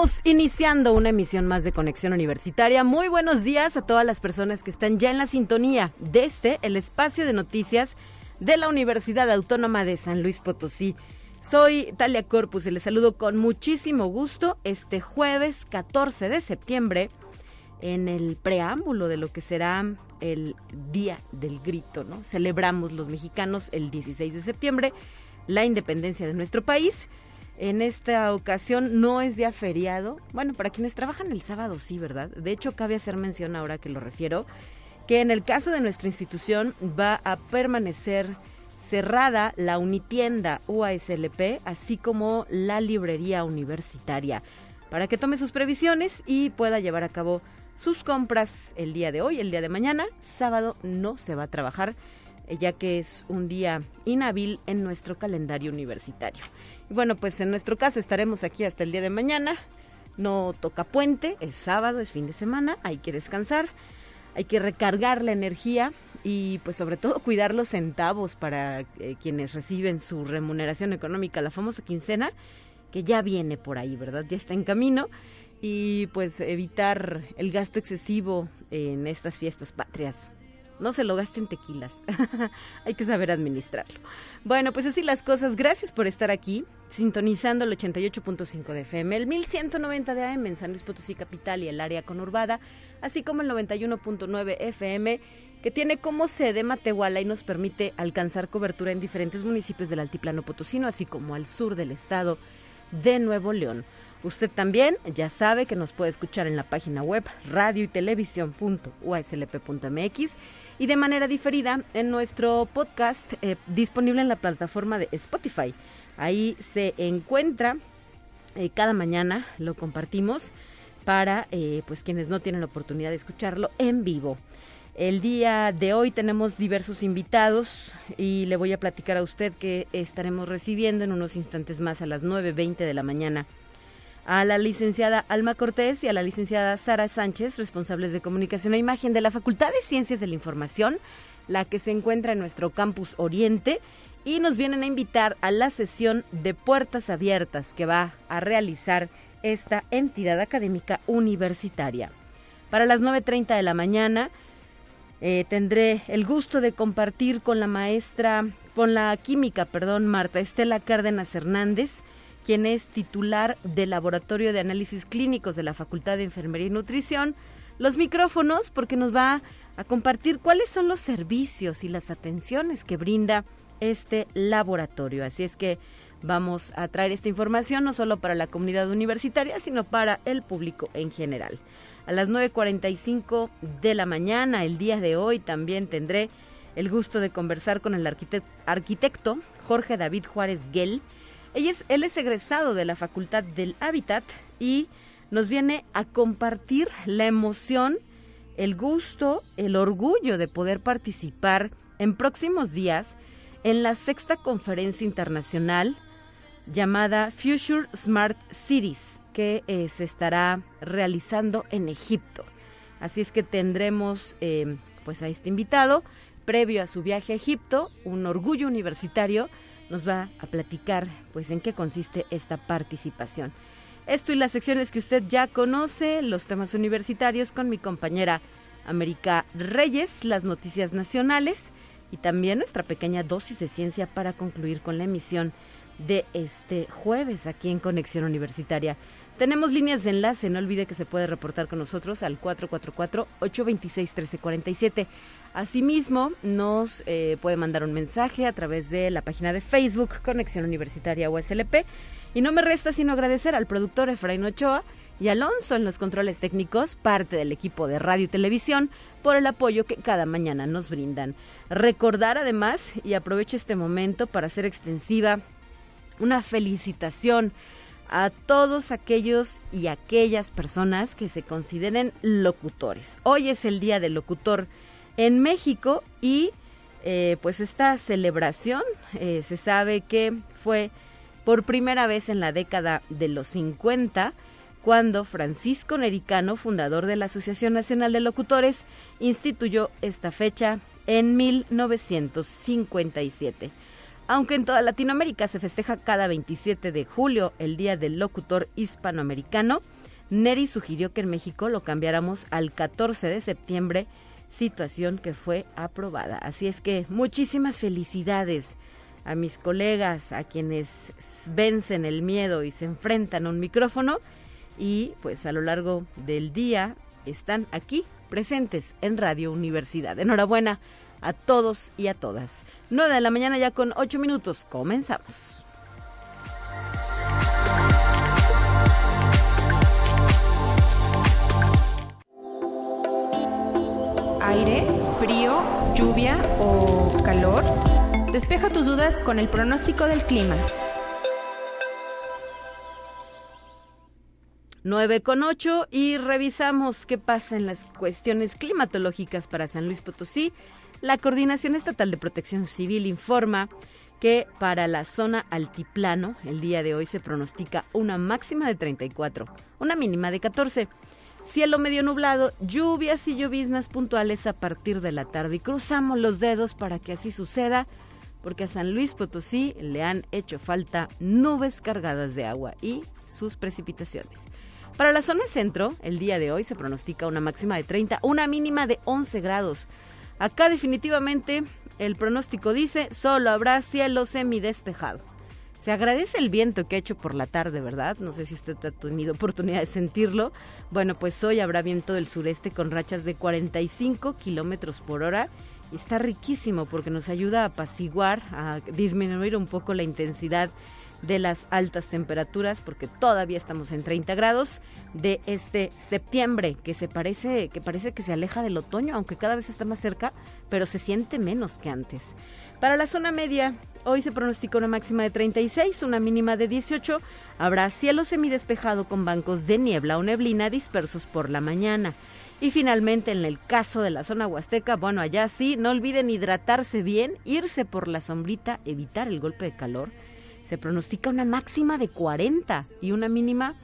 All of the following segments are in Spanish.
Estamos iniciando una emisión más de Conexión Universitaria. Muy buenos días a todas las personas que están ya en la sintonía de este, el espacio de noticias de la Universidad Autónoma de San Luis Potosí. Soy Talia Corpus y les saludo con muchísimo gusto este jueves 14 de septiembre en el preámbulo de lo que será el Día del Grito, ¿no? Celebramos los mexicanos el 16 de septiembre la independencia de nuestro país en esta ocasión no es día feriado. Bueno, para quienes trabajan el sábado sí, ¿verdad? De hecho, cabe hacer mención ahora que lo refiero, que en el caso de nuestra institución va a permanecer cerrada la unitienda UASLP, así como la librería universitaria, para que tome sus previsiones y pueda llevar a cabo sus compras el día de hoy, el día de mañana. Sábado no se va a trabajar, eh, ya que es un día inhábil en nuestro calendario universitario. Bueno, pues en nuestro caso estaremos aquí hasta el día de mañana. No toca puente, es sábado, es fin de semana, hay que descansar, hay que recargar la energía y pues sobre todo cuidar los centavos para eh, quienes reciben su remuneración económica, la famosa quincena, que ya viene por ahí, ¿verdad? Ya está en camino y pues evitar el gasto excesivo en estas fiestas patrias no se lo gasten tequilas. Hay que saber administrarlo. Bueno, pues así las cosas. Gracias por estar aquí, sintonizando el 88.5 de FM, el 1190 de AM en San Luis Potosí Capital y el área conurbada, así como el 91.9 FM que tiene como sede Matehuala y nos permite alcanzar cobertura en diferentes municipios del Altiplano Potosino, así como al sur del estado de Nuevo León. Usted también ya sabe que nos puede escuchar en la página web radio y televisión.uslp.mx y de manera diferida en nuestro podcast eh, disponible en la plataforma de Spotify. Ahí se encuentra eh, cada mañana, lo compartimos para eh, pues quienes no tienen la oportunidad de escucharlo en vivo. El día de hoy tenemos diversos invitados y le voy a platicar a usted que estaremos recibiendo en unos instantes más a las 9.20 de la mañana a la licenciada Alma Cortés y a la licenciada Sara Sánchez, responsables de comunicación e imagen de la Facultad de Ciencias de la Información, la que se encuentra en nuestro campus Oriente, y nos vienen a invitar a la sesión de puertas abiertas que va a realizar esta entidad académica universitaria. Para las 9.30 de la mañana eh, tendré el gusto de compartir con la maestra, con la química, perdón, Marta Estela Cárdenas Hernández, quien es titular del Laboratorio de Análisis Clínicos de la Facultad de Enfermería y Nutrición, los micrófonos porque nos va a compartir cuáles son los servicios y las atenciones que brinda este laboratorio. Así es que vamos a traer esta información no solo para la comunidad universitaria, sino para el público en general. A las 9.45 de la mañana, el día de hoy, también tendré el gusto de conversar con el arquitecto Jorge David Juárez Guell, él es egresado de la Facultad del Hábitat y nos viene a compartir la emoción, el gusto, el orgullo de poder participar en próximos días en la sexta conferencia internacional llamada Future Smart Cities, que eh, se estará realizando en Egipto. Así es que tendremos eh, pues a este invitado, previo a su viaje a Egipto, un orgullo universitario nos va a platicar pues en qué consiste esta participación. Esto y las secciones que usted ya conoce, los temas universitarios con mi compañera América Reyes, las noticias nacionales y también nuestra pequeña dosis de ciencia para concluir con la emisión de este jueves aquí en Conexión Universitaria. Tenemos líneas de enlace, no olvide que se puede reportar con nosotros al 444-826-1347. Asimismo, nos eh, puede mandar un mensaje a través de la página de Facebook Conexión Universitaria USLP. Y no me resta sino agradecer al productor Efraín Ochoa y Alonso en los controles técnicos, parte del equipo de radio y televisión, por el apoyo que cada mañana nos brindan. Recordar además, y aprovecho este momento para hacer extensiva una felicitación a todos aquellos y aquellas personas que se consideren locutores. Hoy es el Día del Locutor en México y eh, pues esta celebración eh, se sabe que fue por primera vez en la década de los 50 cuando Francisco Nericano, fundador de la Asociación Nacional de Locutores, instituyó esta fecha en 1957. Aunque en toda Latinoamérica se festeja cada 27 de julio el Día del Locutor Hispanoamericano, Neri sugirió que en México lo cambiáramos al 14 de septiembre, situación que fue aprobada. Así es que muchísimas felicidades a mis colegas, a quienes vencen el miedo y se enfrentan a un micrófono y pues a lo largo del día están aquí presentes en Radio Universidad. Enhorabuena a todos y a todas. 9 de la mañana ya con 8 minutos. Comenzamos. Aire, frío, lluvia o calor. Despeja tus dudas con el pronóstico del clima. 9 con 8 y revisamos qué pasa en las cuestiones climatológicas para San Luis Potosí. La Coordinación Estatal de Protección Civil informa que para la zona altiplano el día de hoy se pronostica una máxima de 34, una mínima de 14. Cielo medio nublado, lluvias y lloviznas puntuales a partir de la tarde. Y cruzamos los dedos para que así suceda, porque a San Luis Potosí le han hecho falta nubes cargadas de agua y sus precipitaciones. Para la zona centro, el día de hoy se pronostica una máxima de 30, una mínima de 11 grados. Acá definitivamente el pronóstico dice solo habrá cielo semidespejado. Se agradece el viento que ha hecho por la tarde, ¿verdad? No sé si usted ha tenido oportunidad de sentirlo. Bueno, pues hoy habrá viento del sureste con rachas de 45 kilómetros por hora. Está riquísimo porque nos ayuda a apaciguar, a disminuir un poco la intensidad de las altas temperaturas porque todavía estamos en 30 grados de este septiembre que se parece que parece que se aleja del otoño aunque cada vez está más cerca pero se siente menos que antes. Para la zona media hoy se pronostica una máxima de 36 una mínima de 18 habrá cielo semidespejado con bancos de niebla o neblina dispersos por la mañana. Y finalmente, en el caso de la zona huasteca, bueno, allá sí, no olviden hidratarse bien, irse por la sombrita, evitar el golpe de calor se pronostica una máxima de 40 y una mínima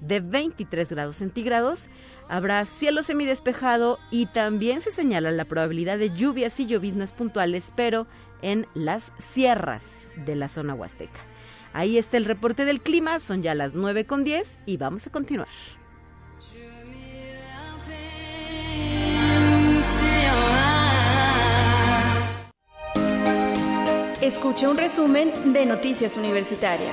de 23 grados centígrados. Habrá cielo semidespejado y también se señala la probabilidad de lluvias y lloviznas puntuales, pero en las sierras de la zona huasteca. Ahí está el reporte del clima, son ya las 9 con 10 y vamos a continuar. Escuche un resumen de Noticias Universitarias.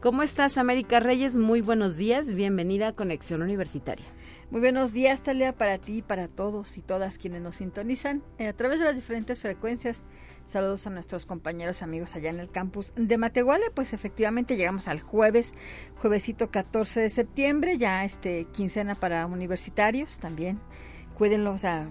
¿Cómo estás, América Reyes? Muy buenos días. Bienvenida a Conexión Universitaria. Muy buenos días, Talia, para ti y para todos y todas quienes nos sintonizan eh, a través de las diferentes frecuencias. Saludos a nuestros compañeros amigos allá en el campus de Matehuala. Pues efectivamente llegamos al jueves, juevesito 14 de septiembre, ya este quincena para universitarios también cuídenlo, o sea,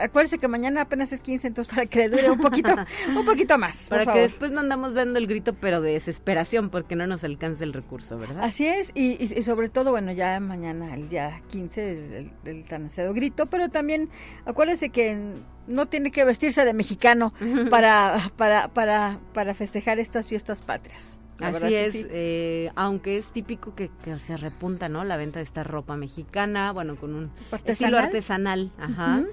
acuérdense que mañana apenas es 15, entonces para que le dure un poquito, un poquito más. Para que después no andamos dando el grito, pero de desesperación, porque no nos alcance el recurso, ¿verdad? Así es, y, sobre todo, bueno, ya mañana, el día 15, del, tan ansiado grito, pero también acuérdense que no tiene que vestirse de mexicano para, para, para, para festejar estas fiestas patrias. Así es, eh, aunque es típico que, se repunta, ¿no? La venta de esta ropa mexicana, bueno, con un estilo artesanal, ajá.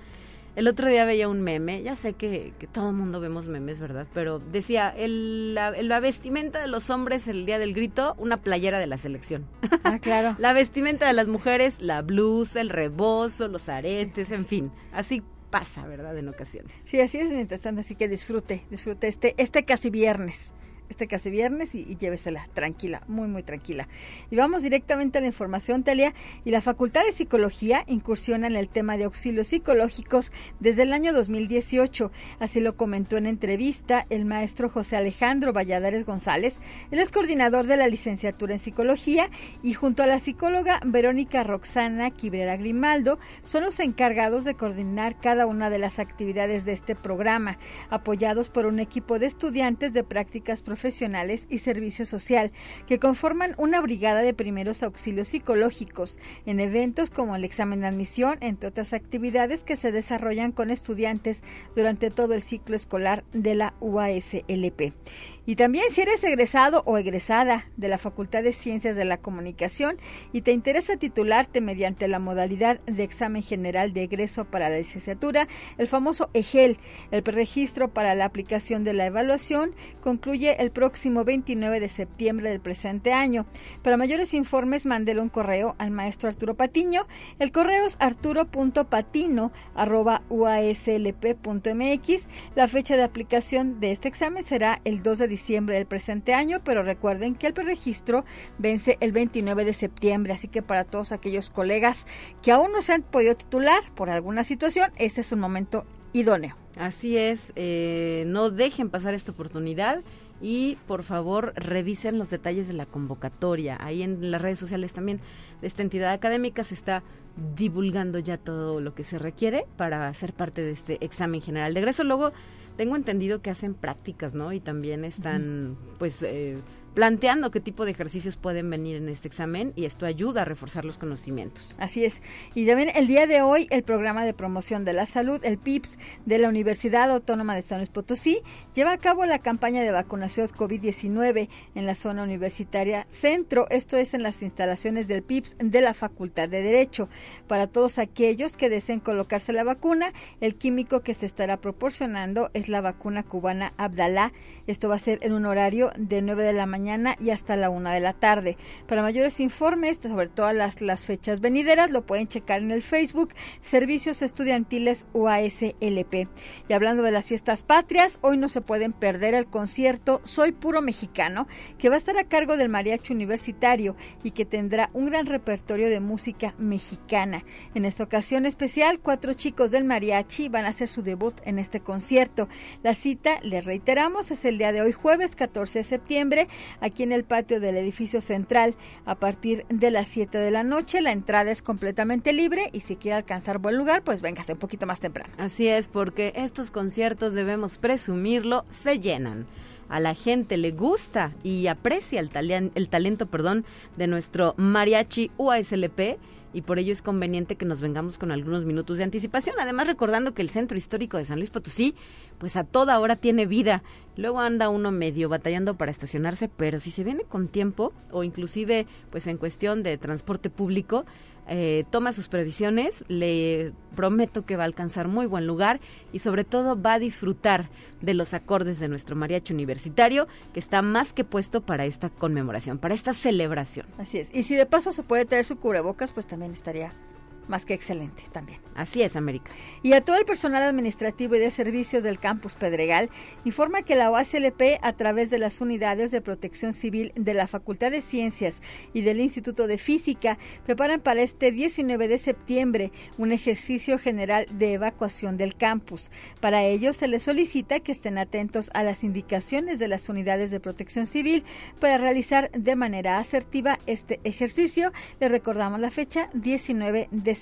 El otro día veía un meme, ya sé que, todo el mundo vemos memes, ¿verdad? Pero decía, el, la, vestimenta de los hombres el día del grito, una playera de la selección. Ah, claro. la vestimenta de las mujeres, la blusa, el rebozo, los aretes, en fin, así pasa, ¿verdad? En ocasiones. Sí, así es mientras tanto, así que disfrute, disfrute este, este casi viernes este casi viernes y, llévesela tranquila, muy, muy tranquila. Y vamos directamente a la información, Talia. Y la Facultad de Psicología incursiona en el tema de auxilios psicológicos desde el año 2018. Así lo comentó en entrevista el maestro José Alejandro Valladares González. Él es coordinador de la licenciatura en psicología y junto a la psicóloga Verónica Roxana Quibrera Grimaldo son los encargados de coordinar cada una de las actividades de este programa, apoyados por un equipo de estudiantes de prácticas profesionales profesionales y servicio social, que conforman una brigada de primeros auxilios psicológicos en eventos como el examen de admisión, entre otras actividades que se desarrollan con estudiantes durante todo el ciclo escolar de la UASLP. Y también si eres egresado o egresada de la Facultad de Ciencias de la Comunicación y te interesa titularte mediante la modalidad de examen general de egreso para la licenciatura, el famoso EGEL, el preregistro para la aplicación de la evaluación, concluye el próximo 29 de septiembre del presente año. Para mayores informes, mándele un correo al maestro Arturo Patiño. El correo es arturo.patino.uaslp.mx. La fecha de aplicación de este examen será el 2 de diciembre del presente año, pero recuerden que el preregistro vence el 29 de septiembre, así que para todos aquellos colegas que aún no se han podido titular por alguna situación, este es un momento idóneo. Así es, eh, no dejen pasar esta oportunidad y por favor revisen los detalles de la convocatoria. Ahí en las redes sociales también de esta entidad académica se está divulgando ya todo lo que se requiere para ser parte de este examen general de egreso. Luego tengo entendido que hacen prácticas, ¿no? Y también están, pues, eh, planteando qué tipo de ejercicios pueden venir en este examen y esto ayuda a reforzar los conocimientos. Así es. Y también el día de hoy el programa de promoción de la salud, el PIPS de la Universidad Autónoma de San Luis Potosí, lleva a cabo la campaña de vacunación COVID-19 en la zona universitaria centro, esto es en las instalaciones del PIPS de la Facultad de Derecho. Para todos aquellos que deseen colocarse la vacuna, el químico que se estará proporcionando es la vacuna cubana Abdalá. Esto va a ser en un horario de 9 de la mañana y hasta la una de la tarde. Para mayores informes sobre todas las, las fechas venideras, lo pueden checar en el Facebook Servicios Estudiantiles UASLP. Y hablando de las fiestas patrias, hoy no se pueden perder el concierto Soy Puro Mexicano, que va a estar a cargo del Mariachi Universitario y que tendrá un gran repertorio de música mexicana. En esta ocasión especial, cuatro chicos del mariachi van a hacer su debut en este concierto. La cita, les reiteramos, es el día de hoy, jueves 14 de septiembre, aquí en el patio del edificio central a partir de las 7 de la noche. La entrada es completamente libre y si quiere alcanzar buen lugar, pues véngase un poquito más temprano. Así es, porque estos conciertos debemos presumirlo, se llenan a la gente le gusta y aprecia el, el talento perdón, de nuestro mariachi UASLP y por ello es conveniente que nos vengamos con algunos minutos de anticipación. Además, recordando que el centro histórico de San Luis Potosí, pues a toda hora tiene vida. Luego anda uno medio batallando para estacionarse, pero si se viene con tiempo o inclusive pues en cuestión de transporte público, eh, toma sus previsiones, le prometo que va a alcanzar muy buen lugar y sobre todo va a disfrutar de los acordes de nuestro mariachi universitario que está más que puesto para esta conmemoración, para esta celebración. Así es. Y si de paso se puede traer su cubrebocas, pues también estaría más que excelente también. Así es, América. Y a todo el personal administrativo y de servicios del campus Pedregal, informa que la OASLP, a través de las unidades de protección civil de la Facultad de Ciencias y del Instituto de Física, preparan para este 19 de septiembre un ejercicio general de evacuación del campus. Para ello, se les solicita que estén atentos a las indicaciones de las unidades de protección civil para realizar de manera asertiva este ejercicio. Le recordamos la fecha 19 de septiembre.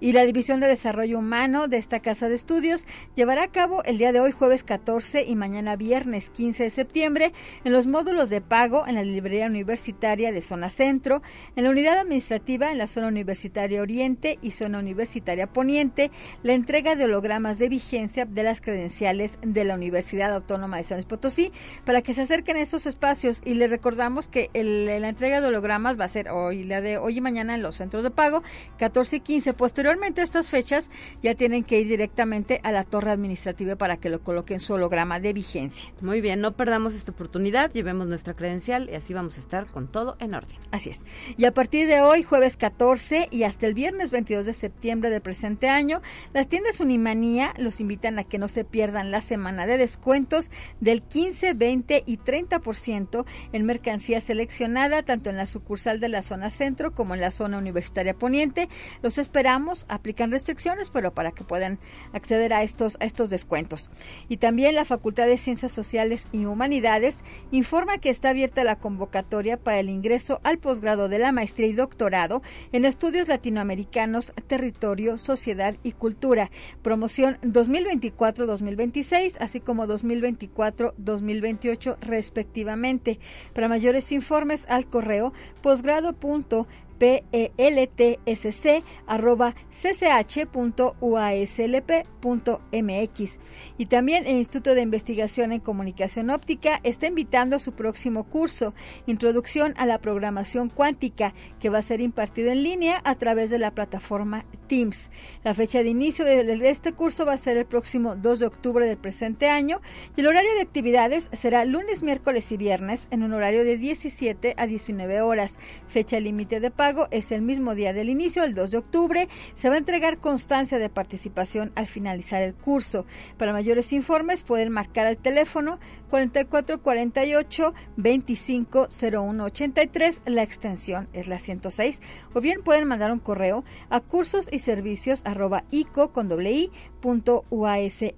Y la División de Desarrollo Humano de esta Casa de Estudios llevará a cabo el día de hoy, jueves 14 y mañana viernes 15 de septiembre, en los módulos de pago en la librería universitaria de Zona Centro, en la unidad administrativa en la zona universitaria Oriente y zona universitaria Poniente, la entrega de hologramas de vigencia de las credenciales de la Universidad Autónoma de San Luis Potosí. Para que se acerquen a esos espacios y les recordamos que la entrega de hologramas va a ser hoy, la de hoy y mañana en los centros de pago 14 y 15. Posteriormente a estas fechas ya tienen que ir directamente a la torre administrativa para que lo coloquen su holograma de vigencia. Muy bien, no perdamos esta oportunidad, llevemos nuestra credencial y así vamos a estar con todo en orden. Así es. Y a partir de hoy, jueves 14 y hasta el viernes 22 de septiembre del presente año, las tiendas Unimanía los invitan a que no se pierdan la semana de descuentos del 15, 20 y 30% en mercancía seleccionada tanto en la sucursal de la zona centro como en la zona universitaria poniente los esperamos. Aplican restricciones, pero para que puedan acceder a estos, a estos descuentos. Y también la Facultad de Ciencias Sociales y Humanidades informa que está abierta la convocatoria para el ingreso al posgrado de la maestría y doctorado en estudios latinoamericanos, territorio, sociedad y cultura. Promoción 2024-2026, así como 2024-2028 respectivamente. Para mayores informes al correo posgrado.com peltsk.cch.uaslp.mx. Y también el Instituto de Investigación en Comunicación Óptica está invitando a su próximo curso, Introducción a la Programación Cuántica, que va a ser impartido en línea a través de la plataforma Teams. La fecha de inicio de este curso va a ser el próximo 2 de octubre del presente año y el horario de actividades será lunes, miércoles y viernes en un horario de 17 a 19 horas. Fecha límite de pago es el mismo día del inicio, el 2 de octubre. Se va a entregar constancia de participación al finalizar el curso. Para mayores informes pueden marcar al teléfono 4448 250183. La extensión es la 106. O bien pueden mandar un correo a cursos y servicios arroba ico con doble punto uaslp.mx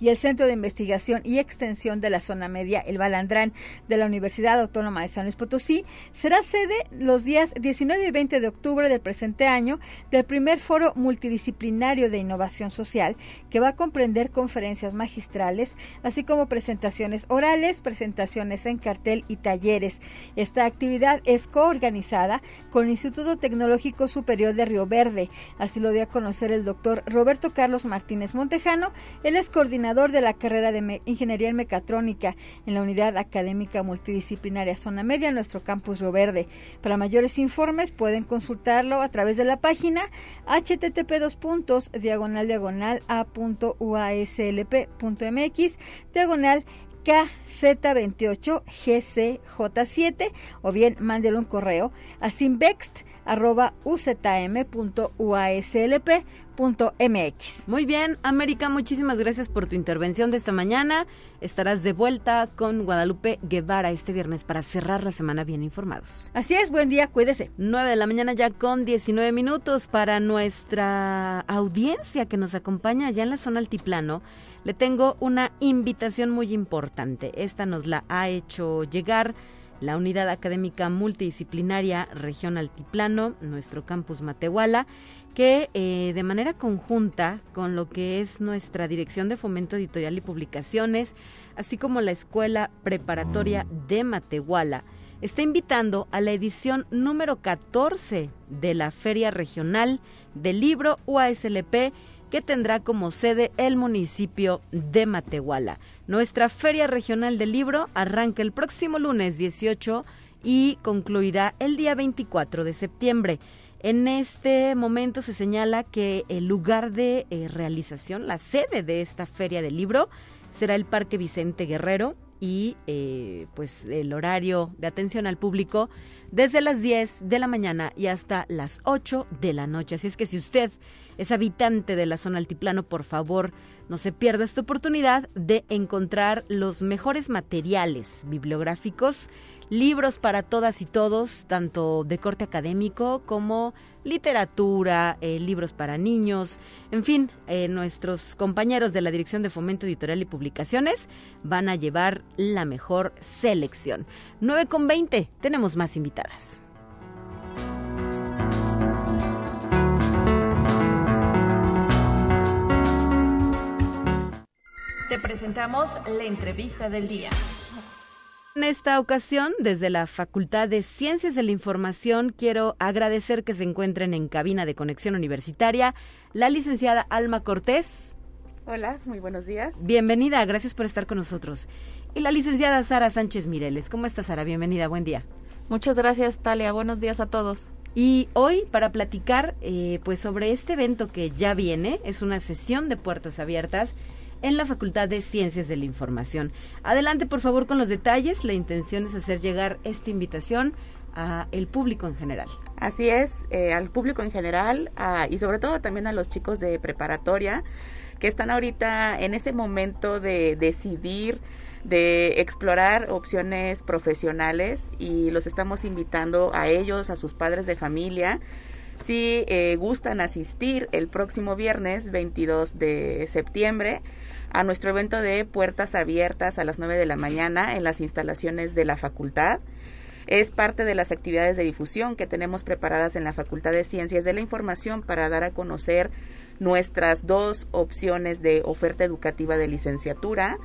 y el Centro de Investigación y Extensión de la Zona Media, el Balandrán, de la Universidad Autónoma de San Luis Potosí, será sede los días 19 y 20 de octubre del presente año del primer foro multidisciplinario de innovación social, que va a comprender conferencias magistrales, así como presentaciones orales, presentaciones en cartel y talleres. Esta actividad es coorganizada con el Instituto Tecnológico Superior de Río Verde. Así lo dio a conocer el doctor Roberto Carlos Martínez Montejano. Él es coordinador de la carrera de Ingeniería en Mecatrónica en la Unidad Académica Multidisciplinaria Zona Media, en nuestro campus Río Verde. Para mayores informes pueden consultarlo a través de la página http dos puntos diagonal diagonal a.uaslp.mx diagonal KZ28GCJ7 o bien mándelo un correo a simbext arroba Muy bien, América, muchísimas gracias por tu intervención de esta mañana. Estarás de vuelta con Guadalupe Guevara este viernes para cerrar la semana bien informados. Así es, buen día, cuídese. 9 de la mañana ya con 19 minutos para nuestra audiencia que nos acompaña allá en la zona altiplano. Le tengo una invitación muy importante. Esta nos la ha hecho llegar la Unidad Académica Multidisciplinaria Región Altiplano, nuestro campus Matehuala, que eh, de manera conjunta con lo que es nuestra Dirección de Fomento Editorial y Publicaciones, así como la Escuela Preparatoria de Matehuala, está invitando a la edición número 14 de la Feria Regional del Libro UASLP que tendrá como sede el municipio de Matehuala. Nuestra Feria Regional del Libro arranca el próximo lunes 18 y concluirá el día 24 de septiembre. En este momento se señala que el lugar de eh, realización, la sede de esta Feria del Libro, será el Parque Vicente Guerrero y eh, pues el horario de atención al público desde las 10 de la mañana y hasta las 8 de la noche. Así es que si usted es habitante de la zona altiplano, por favor, no se pierda esta oportunidad de encontrar los mejores materiales bibliográficos, libros para todas y todos, tanto de corte académico como literatura, eh, libros para niños, en fin, eh, nuestros compañeros de la Dirección de Fomento Editorial y Publicaciones van a llevar la mejor selección. 9 con 20, tenemos más invitadas. Te presentamos la entrevista del día. En esta ocasión, desde la Facultad de Ciencias de la Información, quiero agradecer que se encuentren en cabina de conexión universitaria la licenciada Alma Cortés. Hola, muy buenos días. Bienvenida, gracias por estar con nosotros. Y la licenciada Sara Sánchez Mireles. ¿Cómo estás, Sara? Bienvenida, buen día. Muchas gracias, Talia. Buenos días a todos. Y hoy, para platicar eh, pues sobre este evento que ya viene, es una sesión de puertas abiertas en la Facultad de Ciencias de la Información. Adelante, por favor, con los detalles. La intención es hacer llegar esta invitación a el público en general. Así es, eh, al público en general y sobre todo también a los chicos de preparatoria que están ahorita en ese momento de decidir, de explorar opciones profesionales y los estamos invitando a ellos, a sus padres de familia. Si eh, gustan asistir el próximo viernes 22 de septiembre a nuestro evento de puertas abiertas a las 9 de la mañana en las instalaciones de la facultad. Es parte de las actividades de difusión que tenemos preparadas en la Facultad de Ciencias de la Información para dar a conocer nuestras dos opciones de oferta educativa de licenciatura,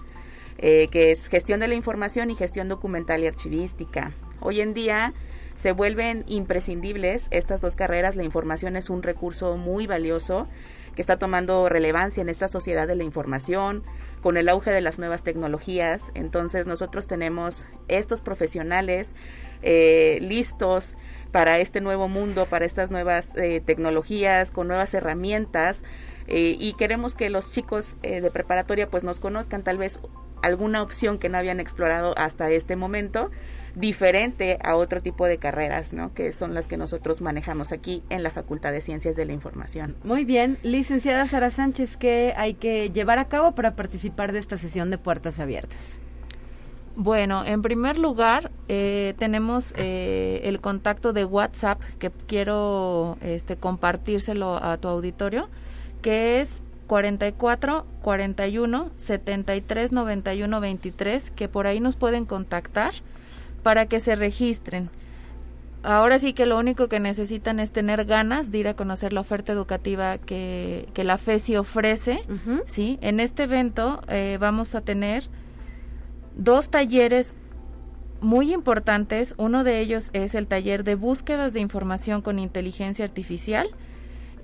eh, que es gestión de la información y gestión documental y archivística. Hoy en día se vuelven imprescindibles estas dos carreras. La información es un recurso muy valioso que está tomando relevancia en esta sociedad de la información, con el auge de las nuevas tecnologías. Entonces nosotros tenemos estos profesionales eh, listos para este nuevo mundo, para estas nuevas eh, tecnologías, con nuevas herramientas. Eh, y queremos que los chicos de preparatoria pues nos conozcan tal vez alguna opción que no habían explorado hasta este momento diferente a otro tipo de carreras, ¿no? Que son las que nosotros manejamos aquí en la Facultad de Ciencias de la Información. Muy bien, licenciada Sara Sánchez, ¿qué hay que llevar a cabo para participar de esta sesión de puertas abiertas? Bueno, en primer lugar, eh, tenemos eh, el contacto de WhatsApp que quiero este, compartírselo a tu auditorio, que es 44 41 73 91 23, que por ahí nos pueden contactar para que se registren. Ahora sí que lo único que necesitan es tener ganas de ir a conocer la oferta educativa que, que la FESI ofrece. ¿sí? En este evento eh, vamos a tener dos talleres muy importantes. Uno de ellos es el taller de búsquedas de información con inteligencia artificial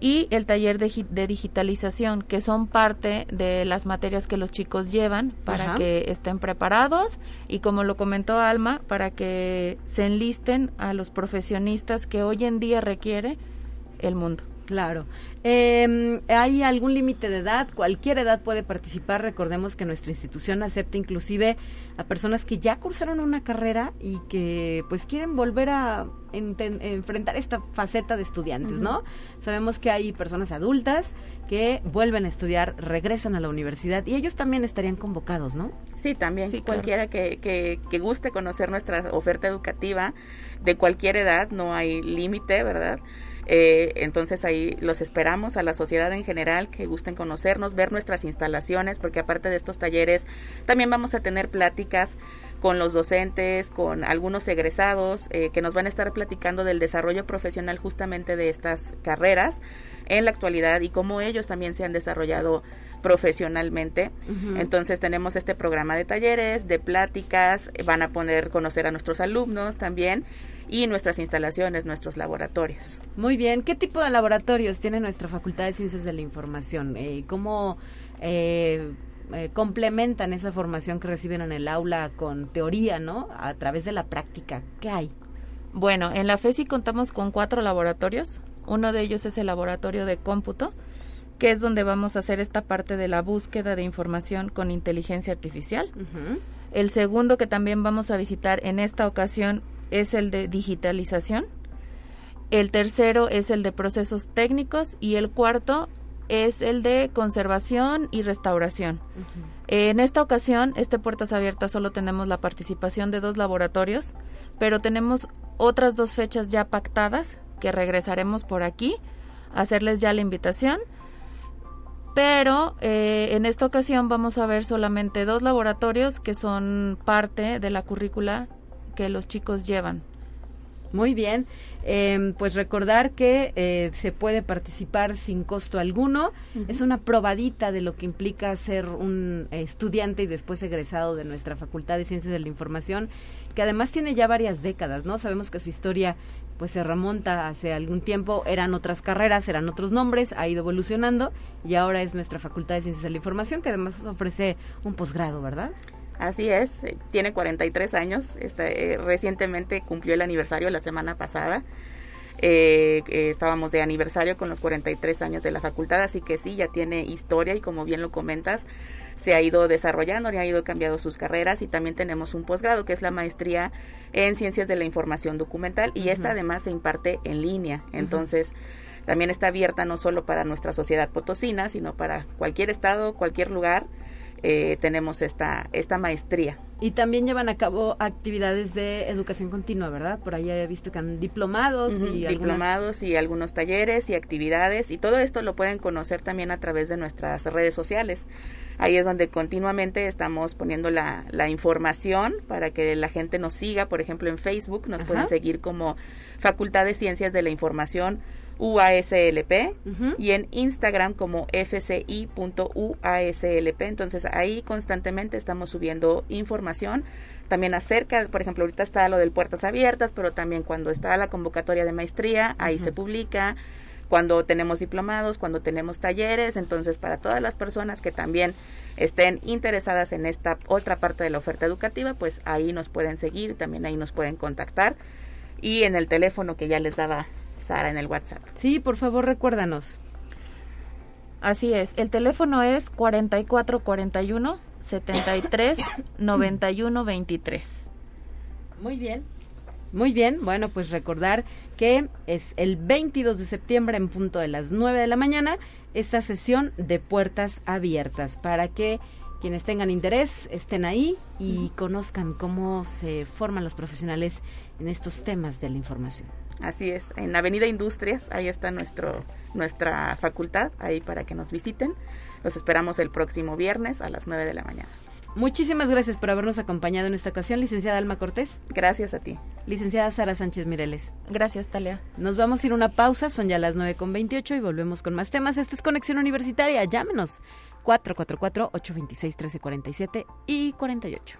y el taller de, digitalización, que son parte de las materias que los chicos llevan para que estén preparados y como lo comentó Alma, para que se enlisten a los profesionistas que hoy en día requiere el mundo. Claro. Eh, ¿Hay algún límite de edad? Cualquier edad puede participar. Recordemos que nuestra institución acepta inclusive a personas que ya cursaron una carrera y que pues quieren volver a enfrentar esta faceta de estudiantes, ¿no? Sabemos que hay personas adultas que vuelven a estudiar, regresan a la universidad y ellos también estarían convocados, ¿no? Sí, también. Sí, Cualquiera que, que, que guste conocer nuestra oferta educativa de cualquier edad, no hay límite, ¿verdad? Eh, entonces ahí los esperamos a la sociedad en general que gusten conocernos, ver nuestras instalaciones, porque aparte de estos talleres también vamos a tener pláticas con los docentes, con algunos egresados eh, que nos van a estar platicando del desarrollo profesional justamente de estas carreras en la actualidad y cómo ellos también se han desarrollado profesionalmente. Entonces tenemos este programa de talleres, de pláticas, van a poder conocer a nuestros alumnos también y nuestras instalaciones, nuestros laboratorios. Muy bien, ¿qué tipo de laboratorios tiene nuestra Facultad de Ciencias de la Información? Eh, ¿Cómo eh, eh, complementan esa formación que reciben en el aula con teoría, ¿no? A través de la práctica. ¿Qué hay? Bueno, en la FESI contamos con cuatro laboratorios. Uno de ellos es el laboratorio de cómputo, que es donde vamos a hacer esta parte de la búsqueda de información con inteligencia artificial. El segundo que también vamos a visitar en esta ocasión es el de digitalización, el tercero es el de procesos técnicos y el cuarto es el de conservación y restauración. En esta ocasión, este Puertas Abiertas solo tenemos la participación de dos laboratorios, pero tenemos otras dos fechas ya pactadas que regresaremos por aquí a hacerles ya la invitación. Pero eh, en esta ocasión vamos a ver solamente dos laboratorios que son parte de la currícula que los chicos llevan. Muy bien, em, pues recordar que eh, se puede participar sin costo alguno. Es una probadita de lo que implica ser un estudiante y después egresado de nuestra Facultad de Ciencias de la Información, que además tiene ya varias décadas, ¿no? Sabemos que su historia pues se remonta hace algún tiempo, eran otras carreras, eran otros nombres, ha ido evolucionando y ahora es nuestra Facultad de Ciencias de la Información que además ofrece un posgrado, ¿verdad? Así es, eh, tiene 43 años, este, recientemente cumplió el aniversario la semana pasada. Eh, estábamos de aniversario con los 43 años de la facultad, así que sí, ya tiene historia y como bien lo comentas, se ha ido desarrollando y ha ido cambiando sus carreras y también tenemos un posgrado que es la maestría en ciencias de la información documental y esta además se imparte en línea. Entonces, también está abierta no solo para nuestra sociedad potosina, sino para cualquier estado, cualquier lugar. Eh, tenemos esta, esta maestría. Y también llevan a cabo actividades de educación continua, ¿verdad? Por ahí he visto que han diplomados y diplomados y algunos talleres y actividades y todo esto lo pueden conocer también a través de nuestras redes sociales. Ahí es donde continuamente estamos poniendo la, la información para que la gente nos siga. Por ejemplo, en Facebook nos pueden seguir como Facultad de Ciencias de la Información UASLP y en Instagram como fci.uaslp. Entonces ahí constantemente estamos subiendo información también acerca, por ejemplo, ahorita está lo del puertas abiertas, pero también cuando está la convocatoria de maestría, ahí se publica. Cuando tenemos diplomados, cuando tenemos talleres, entonces para todas las personas que también estén interesadas en esta otra parte de la oferta educativa, pues ahí nos pueden seguir, también ahí nos pueden contactar. Y en el teléfono que ya les daba Sara en el WhatsApp. Sí, por favor, recuérdanos. Así es, el teléfono es 4441 73 91 23. Muy bien. Muy bien, bueno, pues recordar que es el 22 de septiembre en punto de las 9 de la mañana esta sesión de puertas abiertas para que quienes tengan interés estén ahí y conozcan cómo se forman los profesionales en estos temas de la información. Así es, en Avenida Industrias, ahí está nuestro, nuestra facultad, ahí para que nos visiten. Los esperamos el próximo viernes a las 9 de la mañana. Muchísimas gracias por habernos acompañado en esta ocasión, licenciada Alma Cortés. Gracias a ti. Licenciada Sara Sánchez Mireles. Gracias, Talia. Nos vamos a ir a una pausa, son ya las 9.28 y volvemos con más temas. Esto es Conexión Universitaria, llámenos 444-826-1347 y 48.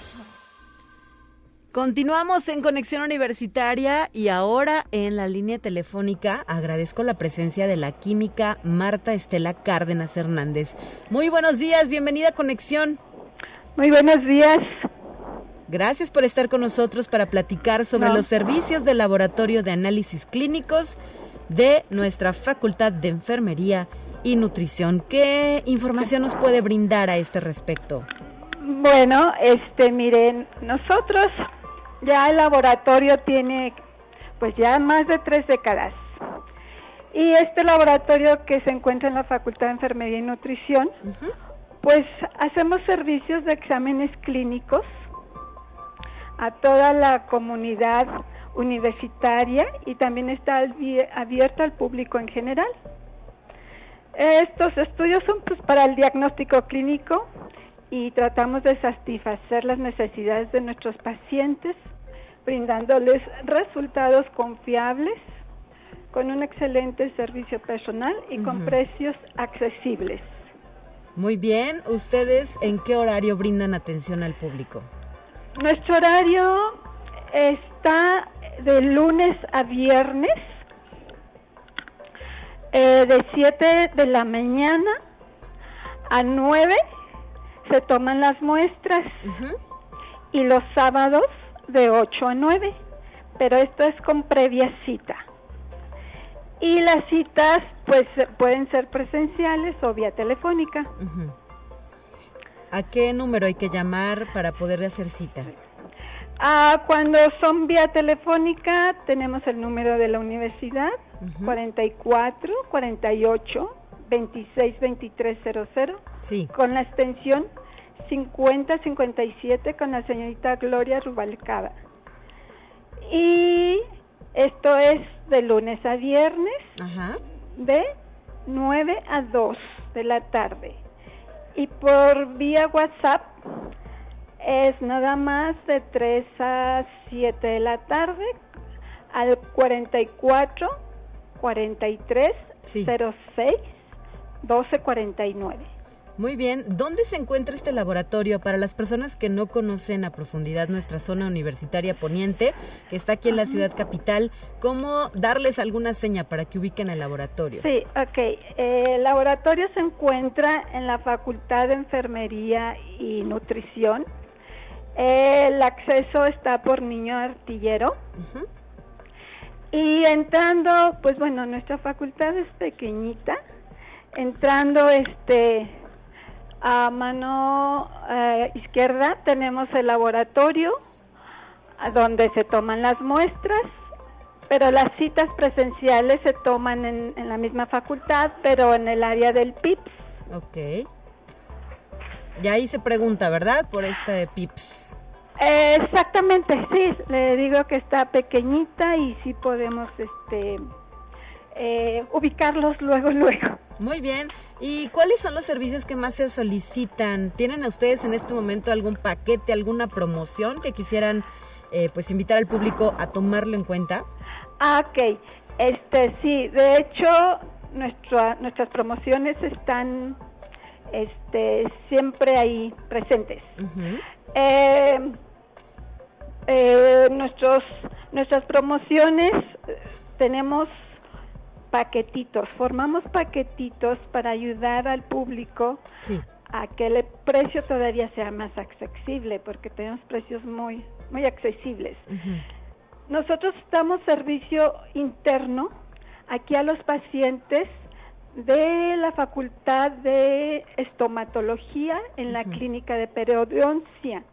Continuamos en Conexión Universitaria y ahora en la línea telefónica agradezco la presencia de la química Marta Estela Cárdenas Hernández. Muy buenos días, bienvenida a Conexión. Muy buenos días. Gracias por estar con nosotros para platicar sobre los servicios del laboratorio de análisis clínicos de nuestra Facultad de Enfermería y Nutrición. ¿Qué información nos puede brindar a este respecto? Bueno, este, miren, nosotros ya el laboratorio tiene pues ya más de tres décadas. Y este laboratorio que se encuentra en la Facultad de Enfermería y Nutrición, pues hacemos servicios de exámenes clínicos a toda la comunidad universitaria y también está abierto al público en general. Estos estudios son pues, para el diagnóstico clínico y tratamos de satisfacer las necesidades de nuestros pacientes, brindándoles resultados confiables, con un excelente servicio personal y con precios accesibles. Muy bien, ¿ustedes en qué horario brindan atención al público? Nuestro horario está de lunes a viernes, eh, de 7 de la mañana a 9 se toman las muestras y los sábados de 8 a 9, pero esto es con previa cita. Y las citas pues pueden ser presenciales o vía telefónica. ¿A qué número hay que llamar para poder hacer cita? Ah, cuando son vía telefónica tenemos el número de la universidad, 44 48 26 23 00, sí. con la extensión 50 57 con la señorita Gloria Rubalcaba. Y esto es de lunes a viernes, de 9 a 2 de la tarde y por vía WhatsApp es nada más de 3 a 7 de la tarde al 44 43 06 1249. Muy bien, ¿dónde se encuentra este laboratorio para las personas que no conocen a profundidad nuestra zona universitaria poniente, que está aquí en la ciudad capital? ¿Cómo darles alguna seña para que ubiquen el laboratorio? Sí, ok. Eh, el laboratorio se encuentra en la Facultad de Enfermería y Nutrición. El acceso está por Niño Artillero. Y entrando, pues bueno, nuestra facultad es pequeñita. Entrando, este, a mano eh, izquierda tenemos el laboratorio donde se toman las muestras, pero las citas presenciales se toman en, la misma facultad, pero en el área del PIPS. Ok. Y ahí se pregunta, ¿verdad? Por este PIPS. exactamente, sí, le digo que está pequeñita y sí podemos este, eh, ubicarlos luego, luego. Muy bien. ¿Y cuáles son los servicios que más se solicitan? ¿Tienen a ustedes en este momento algún paquete, alguna promoción que quisieran eh, pues invitar al público a tomarlo en cuenta? Ah, ok. Este, sí, de hecho, nuestras promociones están este, siempre ahí presentes. Eh, eh, nuestros, nuestras promociones tenemos paquetitos, formamos paquetitos para ayudar al público a que el precio todavía sea más accesible, porque tenemos precios muy, muy accesibles. Nosotros damos servicio interno aquí a los pacientes de la Facultad de Estomatología en la Clínica de Periodoncia.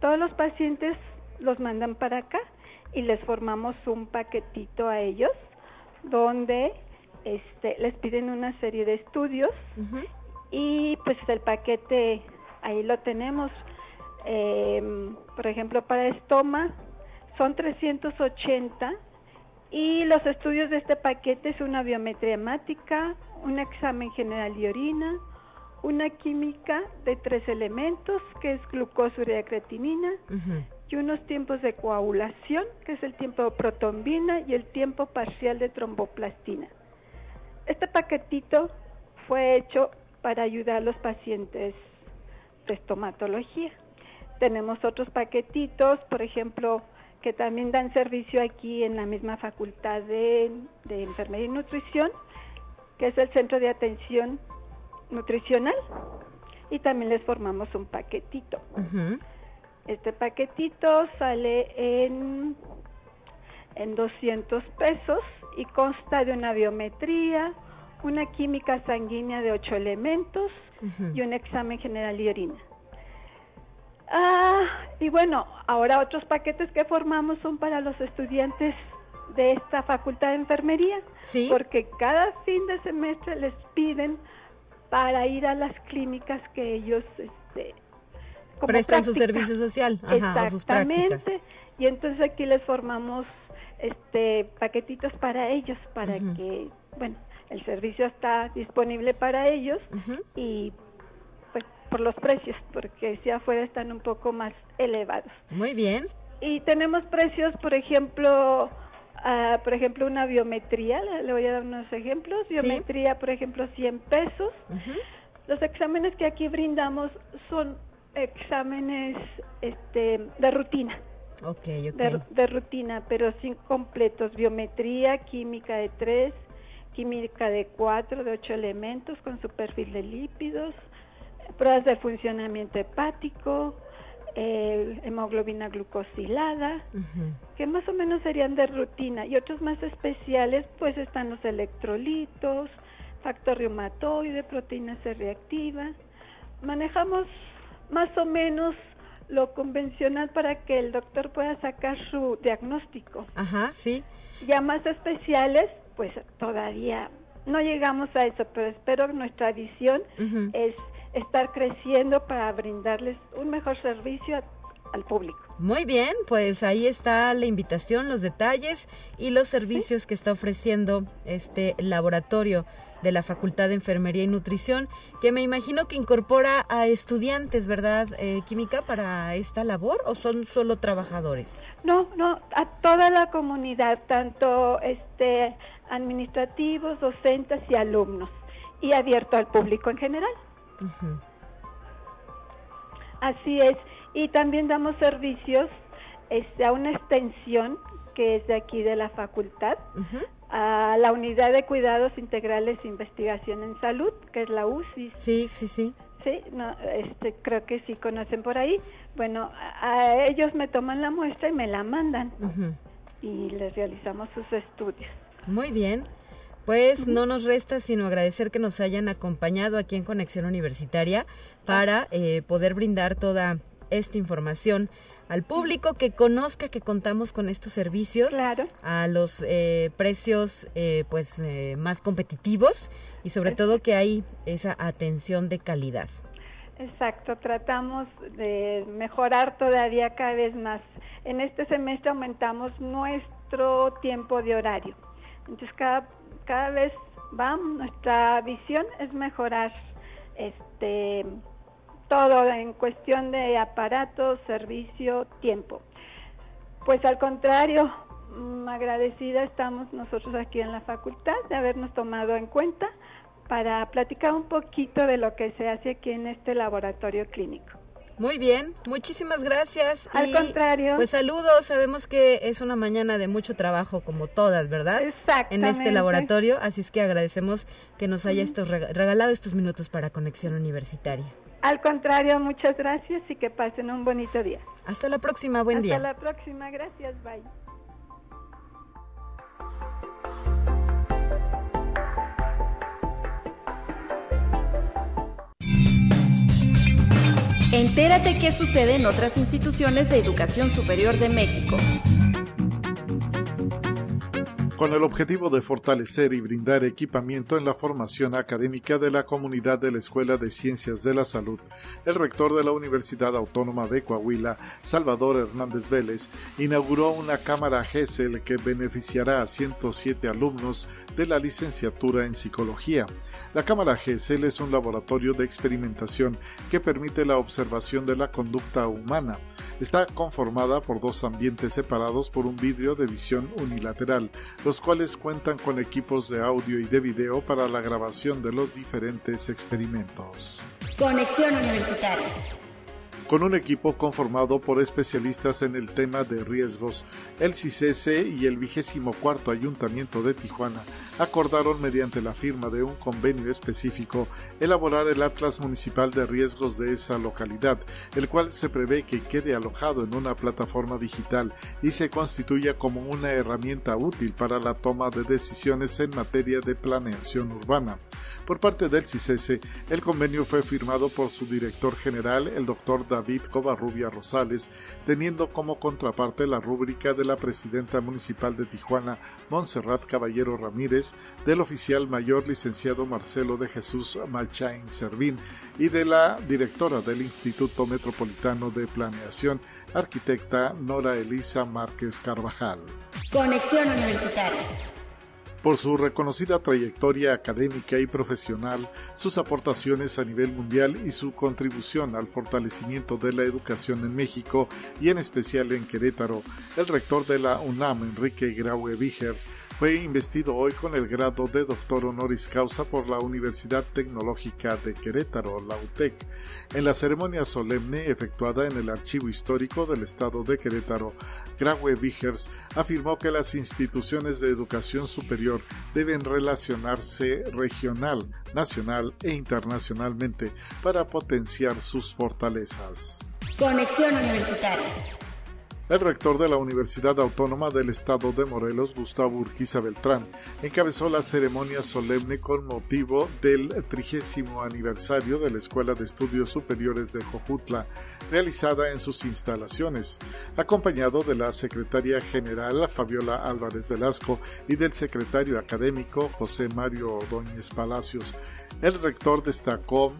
Todos los pacientes los mandan para acá y les formamos un paquetito a ellos donde este, les piden una serie de estudios y pues el paquete ahí lo tenemos. Em, por ejemplo, para estoma son 380 y los estudios de este paquete es una biometría hemática, un examen general de orina, una química de tres elementos que es glucosuria y creatinina, y unos tiempos de coagulación, que es el tiempo de protombina y el tiempo parcial de tromboplastina. Este paquetito fue hecho para ayudar a los pacientes de estomatología. Tenemos otros paquetitos, por ejemplo, que también dan servicio aquí en la misma facultad de, enfermería y nutrición, que es el centro de atención nutricional, y también les formamos un paquetito. Este paquetito sale en, en 200 pesos y consta de una biometría, una química sanguínea de 8 elementos y un examen general de orina. Ah, y bueno, ahora otros paquetes que formamos son para los estudiantes de esta facultad de enfermería, ¿Sí? porque cada fin de semestre les piden para ir a las clínicas que ellos este, prestan su servicio social, Ajá, Exactamente. y entonces aquí les formamos este paquetitos para ellos para que, bueno, el servicio está disponible para ellos y pues por los precios, porque si afuera están un poco más elevados. Muy bien. Y tenemos precios, por ejemplo, uh, por ejemplo, una biometría, le, voy a dar unos ejemplos. Biometría, por ejemplo, 100 pesos. Los exámenes que aquí brindamos son exámenes este, de rutina. Okay, De, rutina, pero sin completos. Biometría, química de tres, química de cuatro, de ocho elementos con su perfil de lípidos, pruebas de funcionamiento hepático, eh, hemoglobina glucosilada, que más o menos serían de rutina. Y otros más especiales, pues están los electrolitos, factor reumatoide, proteína C reactiva. Manejamos más o menos lo convencional para que el doctor pueda sacar su diagnóstico. Ajá, sí. Ya más especiales, pues todavía no llegamos a eso, pero espero que nuestra visión es estar creciendo para brindarles un mejor servicio al público. Muy bien, pues ahí está la invitación, los detalles y los servicios que está ofreciendo este laboratorio de la Facultad de Enfermería y Nutrición, que me imagino que incorpora a estudiantes, ¿verdad, eh, Química, para esta labor o son solo trabajadores? No, no, a toda la comunidad, tanto este administrativos, docentes y alumnos, y abierto al público en general. Así es, y también damos servicios este, a una extensión que es de aquí de la facultad, a la Unidad de Cuidados Integrales e Investigación en Salud, que es la UCI. Sí, sí, sí. Sí, no, este, creo que sí conocen por ahí. Bueno, a, ellos me toman la muestra y me la mandan y les realizamos sus estudios. Muy bien. Pues no nos resta sino agradecer que nos hayan acompañado aquí en Conexión Universitaria para eh, poder brindar toda esta información al público que conozca que contamos con estos servicios a los eh, precios eh, pues eh, más competitivos y sobre todo que hay esa atención de calidad. Exacto, tratamos de mejorar todavía cada vez más. En este semestre aumentamos nuestro tiempo de horario. Entonces cada, cada vez vamos, nuestra visión es mejorar este todo en cuestión de aparatos, servicio, tiempo. Pues al contrario, mm, agradecida estamos nosotros aquí en la facultad de habernos tomado en cuenta para platicar un poquito de lo que se hace aquí en este laboratorio clínico. Muy bien, muchísimas gracias. Al contrario. Pues saludos, sabemos que es una mañana de mucho trabajo como todas, ¿verdad? En este laboratorio, así es que agradecemos que nos haya estos regalado estos minutos para Conexión Universitaria. Al contrario, muchas gracias y que pasen un bonito día. Hasta la próxima, buen día. Hasta la próxima, gracias, bye. Entérate qué sucede en otras instituciones de educación superior de México con el objetivo de fortalecer y brindar equipamiento en la formación académica de la comunidad de la Escuela de Ciencias de la Salud, el rector de la Universidad Autónoma de Coahuila, Salvador Hernández Vélez, inauguró una cámara GESEL que beneficiará a 107 alumnos de la licenciatura en psicología. La cámara GESEL es un laboratorio de experimentación que permite la observación de la conducta humana. Está conformada por dos ambientes separados por un vidrio de visión unilateral los cuales cuentan con equipos de audio y de video para la grabación de los diferentes experimentos. Conexión Universitaria con un equipo conformado por especialistas en el tema de riesgos. El CICESE y el vigésimo cuarto Ayuntamiento de Tijuana acordaron mediante la firma de un convenio específico elaborar el Atlas Municipal de Riesgos de esa localidad, el cual se prevé que quede alojado en una plataforma digital y se constituya como una herramienta útil para la toma de decisiones en materia de planeación urbana. Por parte del CICESE, el convenio fue firmado por su director general, el doctor David Covarrubia Rosales, teniendo como contraparte la rúbrica de la presidenta municipal de Tijuana, Montserrat Caballero Ramírez, del oficial mayor licenciado Marcelo de Jesús Malchain Servín y de la directora del Instituto Metropolitano de Planeación, arquitecta Nora Elisa Márquez Carvajal. Conexión Universitaria por su reconocida trayectoria académica y profesional, sus aportaciones a nivel mundial y su contribución al fortalecimiento de la educación en México y en especial en Querétaro, el rector de la UNAM, Enrique Graue Vigers, fue investido hoy con el grado de doctor honoris causa por la Universidad Tecnológica de Querétaro, la UTEC. En la ceremonia solemne efectuada en el Archivo Histórico del Estado de Querétaro, Graue Vigers afirmó que las instituciones de educación superior deben relacionarse regional, nacional e internacionalmente para potenciar sus fortalezas. Conexión Universitaria el rector de la Universidad Autónoma del Estado de Morelos, Gustavo Urquiza Beltrán, encabezó la ceremonia solemne con motivo del trigésimo aniversario de la Escuela de Estudios Superiores de Jojutla, realizada en sus instalaciones, acompañado de la secretaria general Fabiola Álvarez Velasco y del secretario académico José Mario Ordóñez Palacios. El rector destacó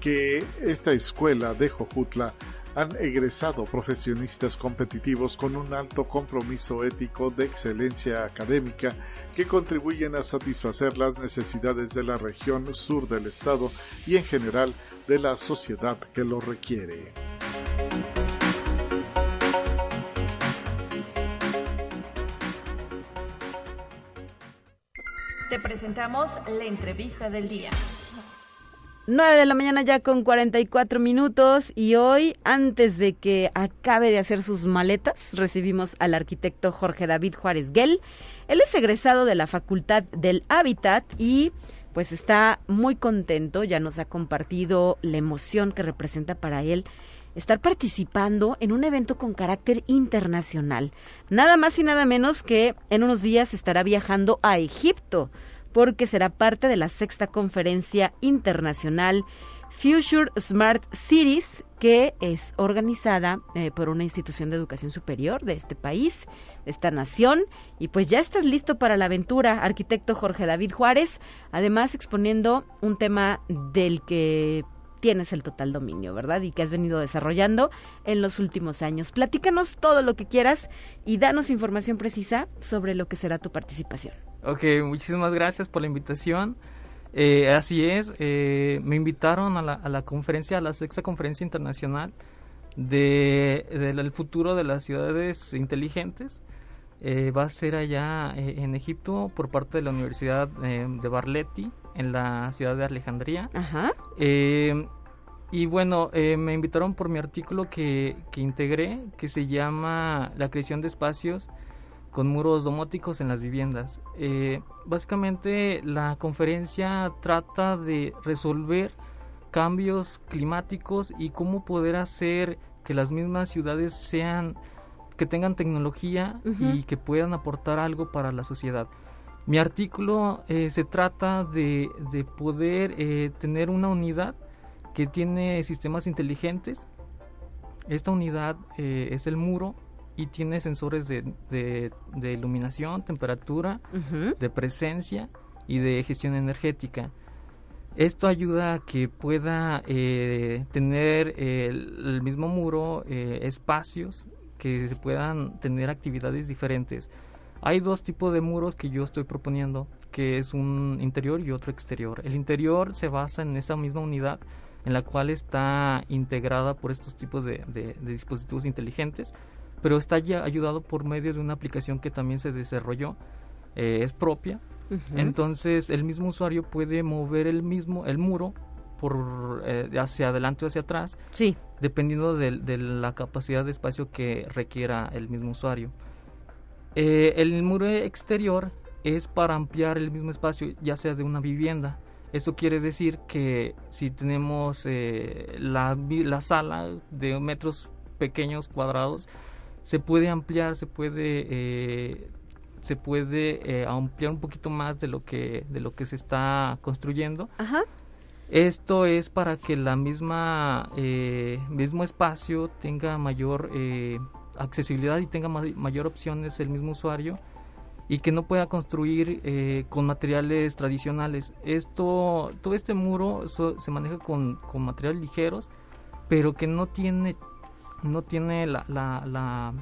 que esta escuela de Jojutla han egresado profesionistas competitivos con un alto compromiso ético de excelencia académica que contribuyen a satisfacer las necesidades de la región sur del estado y en general de la sociedad que lo requiere. Te presentamos la entrevista del día. 9 de la mañana ya con 44 minutos y hoy, antes de que acabe de hacer sus maletas, recibimos al arquitecto Jorge David Juárez Guel. Él es egresado de la Facultad del Hábitat y pues está muy contento, ya nos ha compartido la emoción que representa para él estar participando en un evento con carácter internacional. Nada más y nada menos que en unos días estará viajando a Egipto porque será parte de la sexta conferencia internacional Future Smart Cities, que es organizada eh, por una institución de educación superior de este país, de esta nación. Y pues ya estás listo para la aventura, arquitecto Jorge David Juárez, además exponiendo un tema del que tienes el total dominio, ¿verdad? Y que has venido desarrollando en los últimos años. Platícanos todo lo que quieras y danos información precisa sobre lo que será tu participación. Ok, muchísimas gracias por la invitación. Eh, así es, eh, me invitaron a la, a la, conferencia, a la sexta conferencia internacional de, del futuro de las ciudades inteligentes. Eh, va a ser allá en Egipto por parte de la Universidad de Barleti, en la ciudad de Alejandría. Ajá. y bueno, me invitaron por mi artículo que, que integré, que se llama La creación de espacios con muros domóticos en las viviendas. Eh, básicamente la conferencia trata de resolver cambios climáticos y cómo poder hacer que las mismas ciudades sean que tengan tecnología y que puedan aportar algo para la sociedad. Mi artículo eh, se trata de, de poder eh, tener una unidad que tiene sistemas inteligentes. Esta unidad es el muro y tiene sensores de, de, iluminación, temperatura, de presencia y de gestión energética. Esto ayuda a que pueda eh, tener el, mismo muro eh, espacios que se puedan tener actividades diferentes. Hay dos tipos de muros que yo estoy proponiendo, que es un interior y otro exterior. El interior se basa en esa misma unidad en la cual está integrada por estos tipos de, de dispositivos inteligentes pero está ya ayudado por medio de una aplicación que también se desarrolló, eh, es propia. Entonces el mismo usuario puede mover el mismo el muro por eh, hacia adelante o hacia atrás, sí. dependiendo de, la capacidad de espacio que requiera el mismo usuario. Eh, el muro exterior es para ampliar el mismo espacio, ya sea de una vivienda. Eso quiere decir que si tenemos la, la sala de metros pequeños cuadrados, se puede ampliar, se puede eh, se puede eh, ampliar un poquito más de lo que de lo que se está construyendo. Esto es para que la misma eh, mismo espacio tenga mayor accesibilidad y tenga mayor opciones el mismo usuario y que no pueda construir con materiales tradicionales. Esto todo este muro se maneja con, con materiales ligeros, pero que no tiene no tiene la, la,